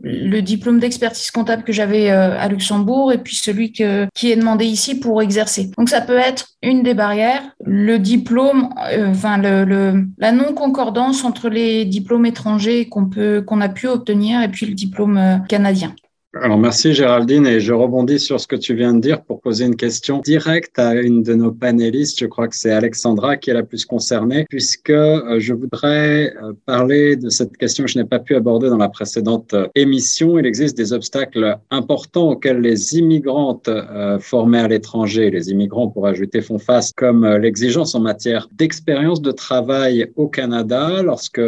le diplôme d'expertise comptable que j'avais à Luxembourg et puis celui que, qui est demandé ici pour exercer. Donc ça peut être une des barrières, le diplôme, euh, enfin la non concordance entre les diplômes étrangers qu'on peut qu'on a pu obtenir et puis le diplôme canadien. Alors merci Géraldine et je rebondis sur ce que tu viens de dire pour poser une question directe à une de nos panélistes. Je crois que c'est Alexandra qui est la plus concernée puisque euh, je voudrais euh, parler de cette question que je n'ai pas pu aborder dans la précédente euh, émission. Il existe des obstacles importants auxquels les immigrantes formées à l'étranger, les immigrants pour ajouter font face, comme l'exigence en matière d'expérience de travail au Canada lorsque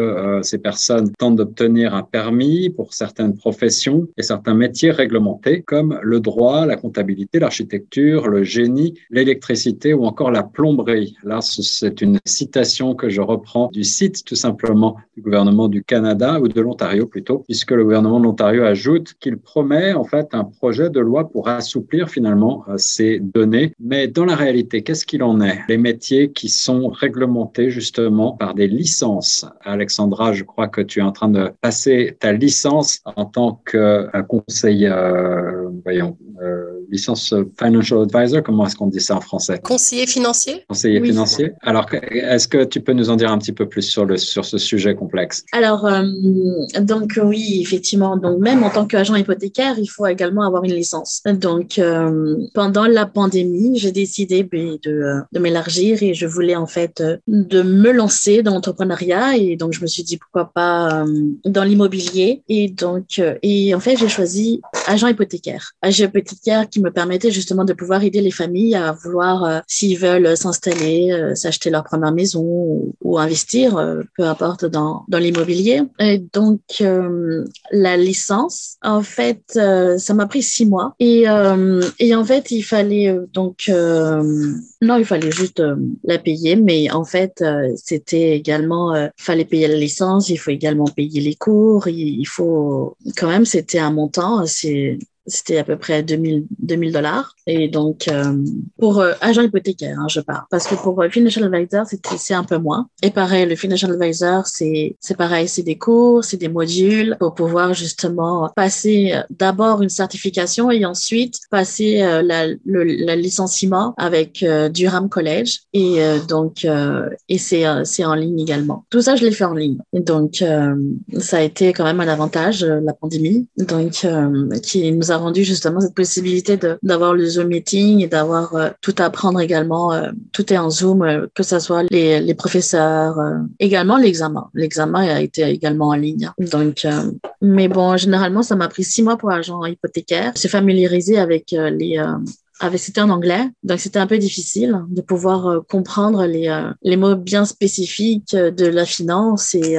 ces personnes tentent d'obtenir un permis pour certaines professions et certains métiers réglementés comme le droit, la comptabilité, l'architecture, le génie, l'électricité ou encore la plomberie. Là, c'est une citation que je reprends du site tout simplement du gouvernement du Canada ou de l'Ontario plutôt, puisque le gouvernement de l'Ontario ajoute qu'il promet en fait un projet de loi pour assouplir finalement euh, ces données. Mais dans la réalité, qu'est-ce qu'il en est? Les métiers qui sont réglementés justement par des licences. Alexandra, je crois que tu es en train de passer ta licence en tant que conseiller euh, voyons, euh, licence financial advisor, comment est-ce qu'on dit ça en français? Conseiller financier? Conseiller financier. Alors, est-ce que tu peux nous en dire un petit peu plus sur, le, sur ce sujet complexe? Alors, euh, donc oui, effectivement, donc même en tant qu'agent hypothécaire, il faut également avoir une licence. Donc, pendant la pandémie, j'ai décidé ben, de, de m'élargir et je voulais en fait de me lancer dans l'entrepreneuriat et donc je me suis dit pourquoi pas dans l'immobilier et donc et en fait j'ai choisi agent hypothécaire. Agent hypothécaire qui me permettait justement de pouvoir aider les familles à vouloir, euh, s'ils veulent s'installer, euh, s'acheter leur première maison ou, investir, euh, peu importe dans, dans l'immobilier. Et donc, la licence, en fait, ça m'a pris six mois. Et, et en fait, il fallait donc, non, il fallait juste la payer, mais en fait, c'était également, il fallait payer la licence, il faut également payer les cours, il, il faut, quand même, c'était un montant c'est c'était à peu près 2000 dollars. Et donc, euh, pour euh, agent hypothécaire, hein, je parle. Parce que pour euh, Financial Advisor, c'est un peu moins. Et pareil, le Financial Advisor, c'est pareil, c'est des cours, c'est des modules pour pouvoir justement passer d'abord une certification et ensuite passer la, le la licenciement avec Durham College. Et donc, et c'est en ligne également. Tout ça, je l'ai fait en ligne. Et donc, ça a été quand même un avantage, la pandémie. Donc, qui nous a a rendu justement cette possibilité d'avoir le Zoom meeting et d'avoir euh, tout à apprendre également. Euh, tout est en Zoom, euh, que ce soit les, les professeurs, également l'examen. L'examen a été également en ligne. Donc, mais bon, généralement, ça m'a pris six mois pour agent hypothécaire. Je suis familiarisée avec les avec c'était en anglais, donc c'était un peu difficile de pouvoir comprendre les, les mots bien spécifiques de la finance et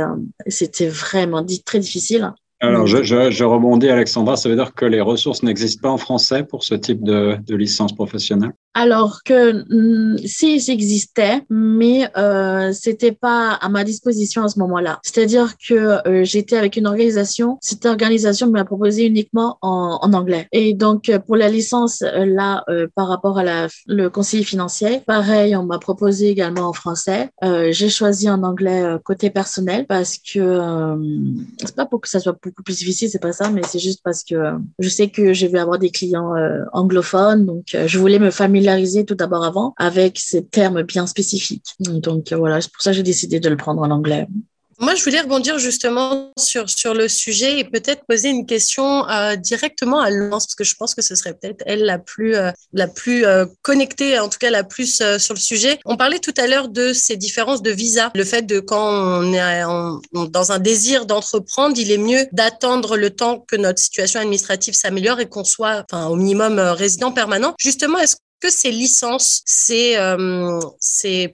c'était vraiment très difficile. Alors, je, je, je, rebondis, Alexandra. Ça veut dire que les ressources n'existent pas en français pour ce type de, de licence professionnelle? Alors que mm, si j'existais, mais euh, c'était pas à ma disposition à ce moment-là. C'est-à-dire que euh, j'étais avec une organisation, cette organisation me l'a proposé uniquement en, en, anglais. Et donc euh, pour la licence euh, là, par rapport à la, le conseiller financier, pareil, on m'a proposé également en français. J'ai choisi en anglais côté personnel parce que c'est pas pour que ça soit beaucoup plus difficile, c'est pas ça, mais c'est juste parce que je sais que je vais avoir des clients anglophones, donc je voulais me familiariser tout d'abord avant avec ces termes bien spécifiques. Donc voilà, c'est pour ça que j'ai décidé de le prendre en anglais. Moi, je voulais rebondir justement sur, sur le sujet et peut-être poser une question euh, directement à Laurence, parce que je pense que ce serait peut-être elle la plus, euh, la plus euh, connectée, en tout cas la plus sur le sujet. On parlait tout à l'heure de ces différences de visa. Le fait de quand on est dans un désir d'entreprendre, il est mieux d'attendre le temps que notre situation administrative s'améliore et qu'on soit enfin, au minimum résident permanent. Justement, est-ce que ces licences, c'est euh,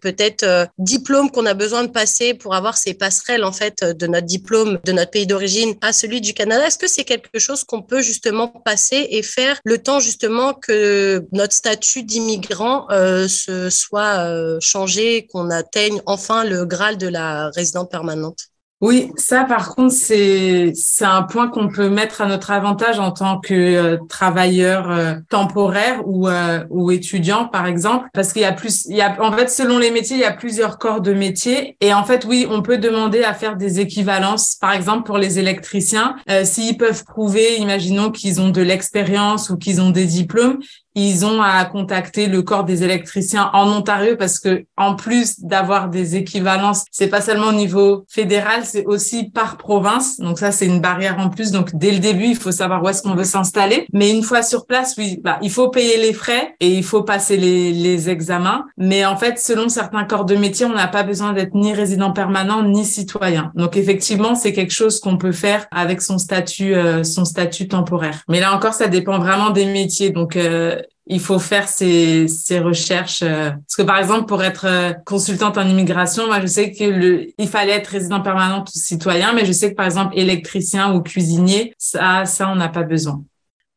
peut-être euh, diplôme qu'on a besoin de passer pour avoir ces passerelles en fait de notre diplôme de notre pays d'origine à celui du Canada. Est-ce que c'est quelque chose qu'on peut justement passer et faire le temps justement que notre statut d'immigrant euh, se soit euh, changé, qu'on atteigne enfin le graal de la résidence permanente? Oui, ça par contre c'est un point qu'on peut mettre à notre avantage en tant que euh, travailleur euh, temporaire ou euh, ou étudiant par exemple parce qu'il y a plus il y a en fait selon les métiers il y a plusieurs corps de métiers et en fait oui on peut demander à faire des équivalences. Par exemple pour les électriciens s'ils peuvent prouver imaginons qu'ils ont de l'expérience ou qu'ils ont des diplômes ils ont à contacter le corps des électriciens en Ontario parce que en plus d'avoir des équivalences, c'est pas seulement au niveau fédéral, c'est aussi par province. Donc ça, c'est une barrière en plus. Donc dès le début, il faut savoir où est-ce qu'on veut s'installer. Mais une fois sur place, oui, bah, il faut payer les frais et il faut passer les, les examens. Mais en fait, selon certains corps de métier, on n'a pas besoin d'être ni résident permanent ni citoyen. Donc effectivement, c'est quelque chose qu'on peut faire avec son statut, euh, son statut temporaire. Mais là encore, ça dépend vraiment des métiers. Donc euh, il faut faire ces, ces recherches. Euh, parce que par exemple, pour être euh, consultante en immigration, moi je sais que il fallait être résident permanent ou citoyen, mais je sais que par exemple électricien ou cuisinier, ça, ça on n'a pas besoin.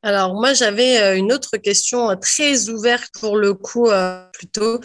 Alors moi j'avais euh, une autre question très ouverte pour le coup plutôt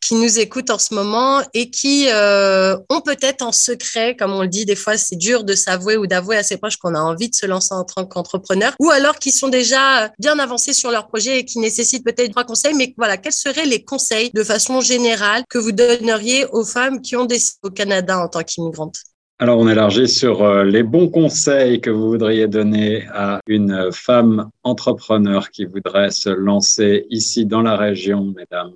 qui nous écoutent en ce moment et qui euh, ont peut-être en secret, comme on le dit, des fois c'est dur de s'avouer ou d'avouer à ses proches qu'on a envie de se lancer en tant qu'entrepreneur, ou alors qui sont déjà bien avancés sur leur projet et qui nécessitent peut-être trois conseils. Mais voilà, quels seraient les conseils de façon générale que vous donneriez aux femmes qui ont décidé au Canada en tant qu'immigrantes? Alors, on élargit sur euh, les bons conseils que vous voudriez donner à une femme entrepreneur qui voudrait se lancer ici dans la région, mesdames.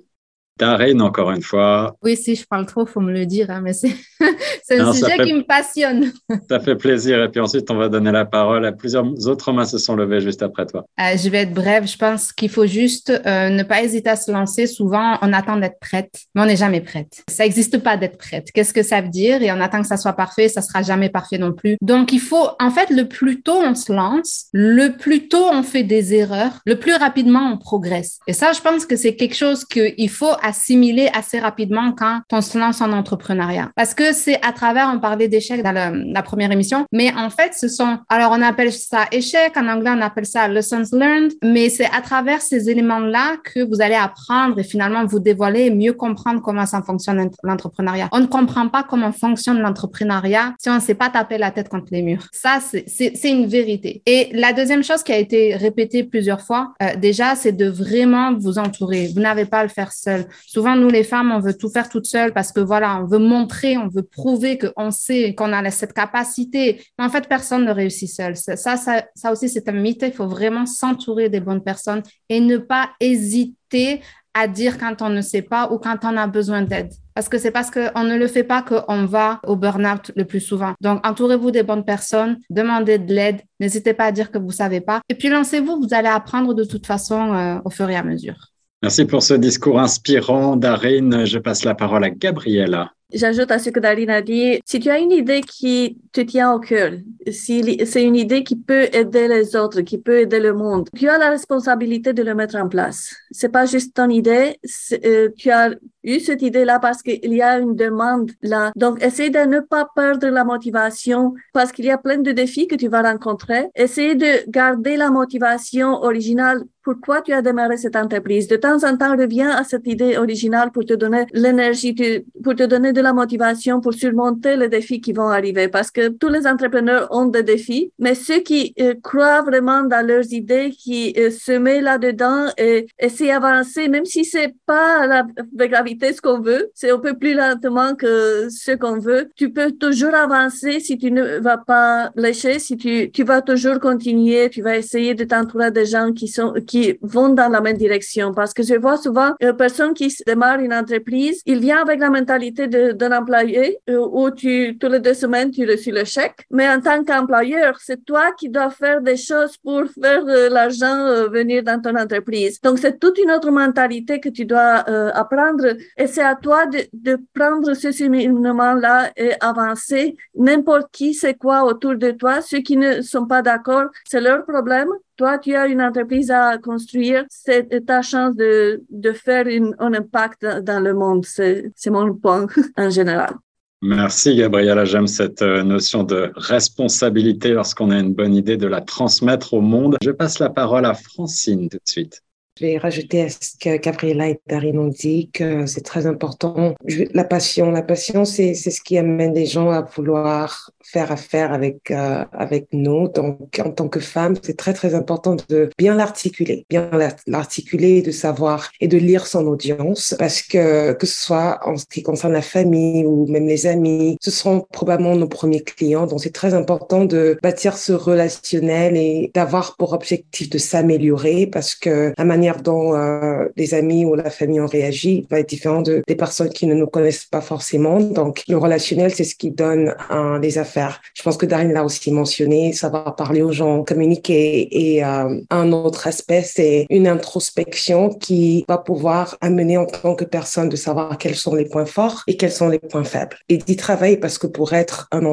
Darine, encore une fois. Oui, si je parle trop, faut me le dire, hein, mais c'est [laughs] un sujet qui me passionne. [laughs] ça fait plaisir. Et puis ensuite, on va donner la parole à plusieurs autres mains se sont levées juste après toi. Euh, je vais être brève. Je pense qu'il faut juste euh, ne pas hésiter à se lancer. Souvent, on attend d'être prête, mais on n'est jamais prête. Ça n'existe pas d'être prête. Qu'est-ce que ça veut dire? Et on attend que ça soit parfait. Ça sera jamais parfait non plus. Donc, il faut, en fait, le plus tôt on se lance, le plus tôt on fait des erreurs, le plus rapidement on progresse. Et ça, je pense que c'est quelque chose qu'il faut assimiler assez rapidement quand on se lance en entrepreneuriat. Parce que c'est à travers, on parlait d'échecs dans la, première émission, mais en fait, ce sont, alors on appelle ça échec, en anglais on appelle ça lessons learned, mais c'est à travers ces éléments-là que vous allez apprendre et finalement vous dévoiler et mieux comprendre comment ça fonctionne l'entrepreneuriat. On ne comprend pas comment fonctionne l'entrepreneuriat si on ne sait pas taper la tête contre les murs. Ça, c'est une vérité. Et la deuxième chose qui a été répétée plusieurs fois, euh, déjà, c'est de vraiment vous entourer. Vous n'avez pas à le faire seul. Souvent, nous, les femmes, on veut tout faire toute seule parce que voilà, on veut montrer, on veut prouver qu'on sait, qu'on a cette capacité. Mais en fait, personne ne réussit seul. Ça, ça, ça aussi, c'est un mythe. Il faut vraiment s'entourer des bonnes personnes et ne pas hésiter à dire quand on ne sait pas ou quand on a besoin d'aide. parce que c'est parce qu'on ne le fait pas qu'on va au burn-out le plus souvent. Donc, entourez-vous des bonnes personnes, demandez de l'aide, n'hésitez pas à dire que vous savez pas, et puis lancez-vous, vous allez apprendre de toute façon euh, au fur et à mesure. Merci pour ce discours inspirant, Darine. Je passe la parole à Gabriella. J'ajoute à ce que Darine a dit, si tu as une idée qui te tient au cœur, si c'est une idée qui peut aider les autres, qui peut aider le monde, tu as la responsabilité de le mettre en place. C'est pas juste ton idée, euh, tu as eu cette idée-là parce qu'il y a une demande là. Donc, essaye de ne pas perdre la motivation parce qu'il y a plein de défis que tu vas rencontrer. Essaye de garder la motivation originale pourquoi tu as démarré cette entreprise? De temps en temps, reviens à cette idée originale pour te donner l'énergie, pour te donner de la motivation pour surmonter les défis qui vont arriver. Parce que tous les entrepreneurs ont des défis, mais ceux qui euh, croient vraiment dans leurs idées, qui euh, se mettent là-dedans et essaient d'avancer, même si c'est pas la, la gravité ce qu'on veut, c'est un peu plus lentement que ce qu'on veut, tu peux toujours avancer si tu ne vas pas lâcher, si tu, tu vas toujours continuer, tu vas essayer de t'entourer des gens qui sont, qui vont dans la même direction. Parce que je vois souvent une personne qui démarre une entreprise, il vient avec la mentalité d'un employé euh, où tu, tous les deux semaines, tu reçois le chèque. Mais en tant qu'employeur, c'est toi qui dois faire des choses pour faire euh, l'argent euh, venir dans ton entreprise. Donc, c'est toute une autre mentalité que tu dois apprendre et c'est à toi de, de prendre ce cheminement-là et avancer. N'importe qui c'est quoi autour de toi. Ceux qui ne sont pas d'accord, c'est leur problème toi, tu as une entreprise à construire, c'est ta chance de, de faire un impact dans le monde. C'est mon point [laughs] en général. Merci Gabriela, j'aime cette euh, notion de responsabilité lorsqu'on a une bonne idée de la transmettre au monde. Je passe la parole à Francine tout de suite. Je vais rajouter à ce que Gabriela et Darine ont dit que c'est très important. La passion, la passion, c'est ce qui amène les gens à vouloir faire affaire avec euh, avec nous. Donc, en tant que femme, c'est très très important de bien l'articuler, bien l'articuler, de savoir et de lire son audience, parce que que ce soit en ce qui concerne la famille ou même les amis, ce seront probablement nos premiers clients. Donc, c'est très important de bâtir ce relationnel et d'avoir pour objectif de s'améliorer, parce que la manière dont euh, les amis ou la famille ont réagi va être différent de, des personnes qui ne nous connaissent pas forcément. Donc, le relationnel, c'est ce qui donne un, les affaires. Je pense que Darine l'a aussi mentionné, savoir parler aux gens, communiquer. Et euh, un autre aspect, c'est une introspection qui va pouvoir amener en tant que personne de savoir quels sont les points forts et quels sont les points faibles. Et d'y travailler parce que pour être un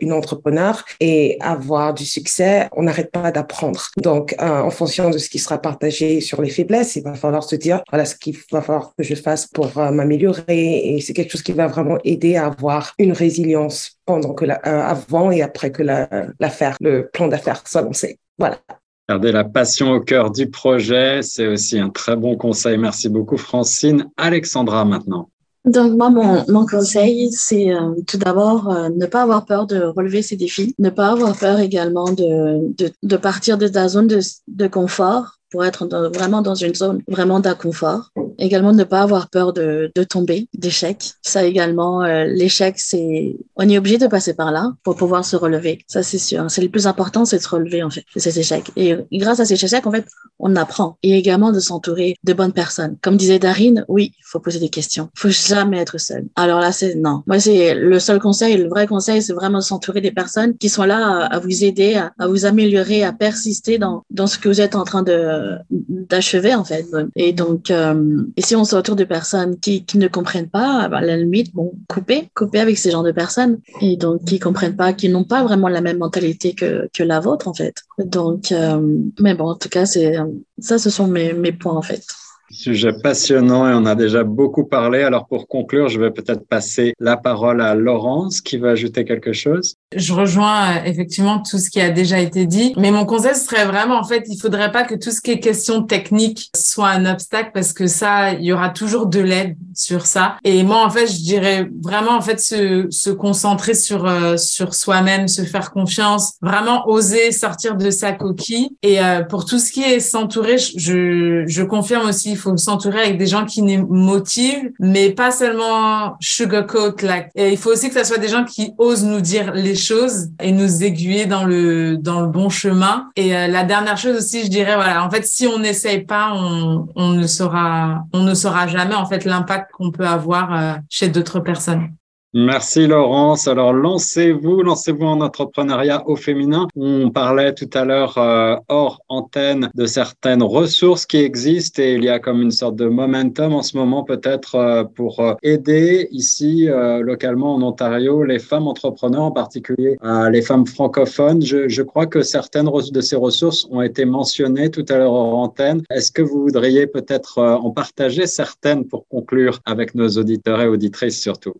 une entrepreneur et avoir du succès, on n'arrête pas d'apprendre. Donc, euh, en fonction de ce qui sera partagé sur les faiblesses. Il va falloir se dire, voilà ce qu'il va falloir que je fasse pour euh, m'améliorer. Et c'est quelque chose qui va vraiment aider à avoir une résilience pendant que la, euh, avant et après que l'affaire, le plan d'affaires soit lancé. Voilà. Garder la passion au cœur du projet, c'est aussi un très bon conseil. Merci beaucoup, Francine. Alexandra, maintenant. Donc moi, mon, mon conseil, c'est euh, tout d'abord ne pas avoir peur de relever ces défis, ne pas avoir peur également de, de, de partir de ta zone de, de confort pour être vraiment dans une zone vraiment d'inconfort. Également, ne pas avoir peur de, de tomber, d'échec. Ça également, euh, l'échec, c'est, on est obligé de passer par là pour pouvoir se relever. Ça, c'est sûr. C'est le plus important, c'est de se relever, en fait, de ces échecs. Et grâce à ces échecs, en fait, on apprend. Et également de s'entourer de bonnes personnes. Comme disait Darine, oui, il faut poser des questions. Il faut jamais être seul. Alors là, c'est non. Moi, c'est le seul conseil, le vrai conseil, c'est vraiment s'entourer des personnes qui sont là à, vous aider, à, à, vous améliorer, à persister dans, dans ce que vous êtes en train de, d'achever en fait. Et donc, euh, et si on se autour de personnes qui, qui ne comprennent pas, bah, à la limite, bon, couper, couper avec ces genres de personnes et donc qui comprennent pas, qui n'ont pas vraiment la même mentalité que, que la vôtre en fait. Donc, euh, mais bon, en tout cas, c'est ça, ce sont mes, mes points en fait. Sujet passionnant et on a déjà beaucoup parlé. Alors pour conclure, je vais peut-être passer la parole à Laurence qui va ajouter quelque chose. Je rejoins euh, effectivement tout ce qui a déjà été dit, mais mon conseil serait vraiment en fait, il faudrait pas que tout ce qui est question technique soit un obstacle parce que ça, il y aura toujours de l'aide sur ça. Et moi en fait, je dirais vraiment en fait se, se concentrer sur euh, sur soi-même, se faire confiance, vraiment oser sortir de sa coquille. Et euh, pour tout ce qui est s'entourer, je je confirme aussi il faut s'entourer avec des gens qui nous motivent, mais pas seulement sugarcoat. Like. Et il faut aussi que ce soit des gens qui osent nous dire les et nous aiguiller dans le dans le bon chemin. Et la dernière chose aussi, je dirais voilà, en fait, si on n'essaye pas, on, on ne saura on ne saura jamais en fait l'impact qu'on peut avoir chez d'autres personnes. Merci Laurence. Alors lancez-vous, lancez-vous en entrepreneuriat au féminin. On parlait tout à l'heure euh, hors antenne de certaines ressources qui existent et il y a comme une sorte de momentum en ce moment peut-être euh, pour euh, aider ici localement en Ontario les femmes entrepreneurs, en particulier les femmes francophones. Je, je, crois que certaines de ces ressources ont été mentionnées tout à l'heure hors antenne. Est-ce que vous voudriez peut-être en partager certaines pour conclure avec nos auditeurs et auditrices surtout?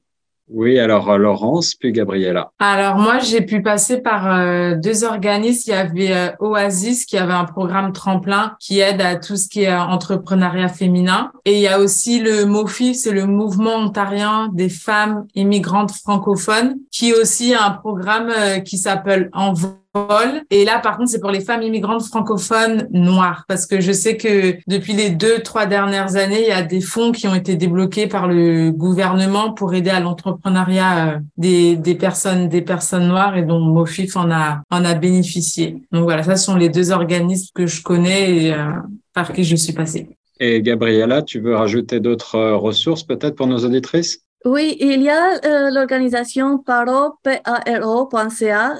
Oui, alors euh, Laurence, puis Gabriella. Alors moi, j'ai pu passer par euh, deux organismes. Il y avait euh, Oasis qui avait un programme tremplin qui aide à tout ce qui est entrepreneuriat féminin. Et il y a aussi le MOFI, c'est le mouvement ontarien des femmes immigrantes francophones, qui aussi a un programme qui s'appelle Envoi et là, par contre, c'est pour les femmes immigrantes francophones noires, parce que je sais que depuis les deux, trois dernières années, il y a des fonds qui ont été débloqués par le gouvernement pour aider à l'entrepreneuriat euh, des, des personnes, des personnes noires, et dont Mofif en a, en a bénéficié. Donc voilà, ça sont les deux organismes que je connais et euh, par qui je suis passée. Et Gabriella, tu veux rajouter d'autres euh, ressources peut-être pour nos auditrices? Oui, il y a euh, l'organisation paro.ca.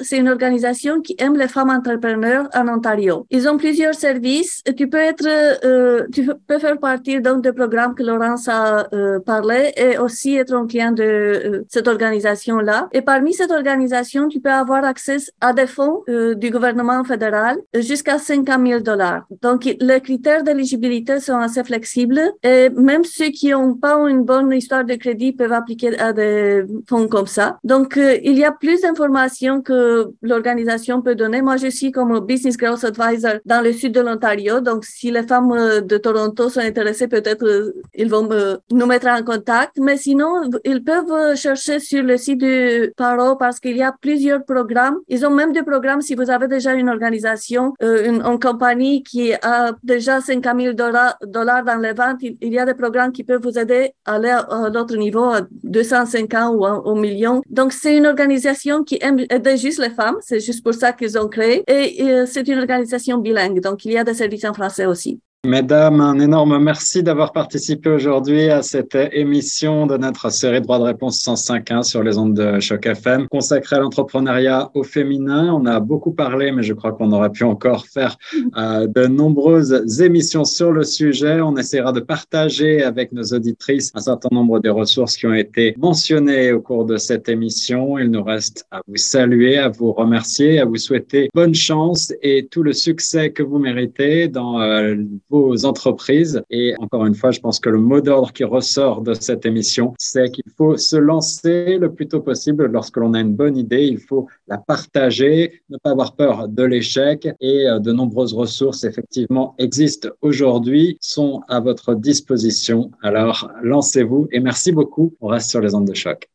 C'est une organisation qui aime les femmes entrepreneurs en Ontario. Ils ont plusieurs services. Tu peux être, euh, tu peux faire partie donc des programmes que Laurence a euh, parlé et aussi être un client de euh, cette organisation-là. Et parmi cette organisation, tu peux avoir accès à des fonds euh, du gouvernement fédéral jusqu'à 50 000 dollars. Donc, les critères d'éligibilité sont assez flexibles et même ceux qui n'ont pas une bonne histoire de crédit peuvent appliquer à des fonds comme ça. Donc, euh, il y a plus d'informations que l'organisation peut donner. Moi, je suis comme Business Growth Advisor dans le sud de l'Ontario. Donc, si les femmes euh, de Toronto sont intéressées, peut-être euh, ils vont nous mettre en contact. Mais sinon, ils peuvent chercher sur le site du Paro parce qu'il y a plusieurs programmes. Ils ont même des programmes si vous avez déjà une organisation, une, une, compagnie qui a déjà 50 000 dollars, dans les ventes. Il, y a des programmes qui peuvent vous aider à aller à l'autre niveau, 250 ou un, million. Donc, c'est une organisation qui aime aider juste les femmes. C'est juste pour ça qu'ils ont créé. Et, et euh, c'est une organisation bilingue. Donc, il y a des services en français aussi. Mesdames, un énorme merci d'avoir participé aujourd'hui à cette émission de notre série Droit de réponse 105.1 sur les ondes de Choc FM consacrée à l'entrepreneuriat au féminin. On a beaucoup parlé, mais je crois qu'on aurait pu encore faire euh, de nombreuses émissions sur le sujet. On essaiera de partager avec nos auditrices un certain nombre des ressources qui ont été mentionnées au cours de cette émission. Il nous reste à vous saluer, à vous remercier, à vous souhaiter bonne chance et tout le succès que vous méritez dans euh, entreprises. Et encore une fois, je pense que le mot d'ordre qui ressort de cette émission, c'est qu'il faut se lancer le plus tôt possible lorsque l'on a une bonne idée. Il faut la partager, ne pas avoir peur de l'échec et euh, de nombreuses ressources effectivement existent aujourd'hui, sont à votre disposition. Alors lancez-vous et merci beaucoup. On reste sur les ondes de choc.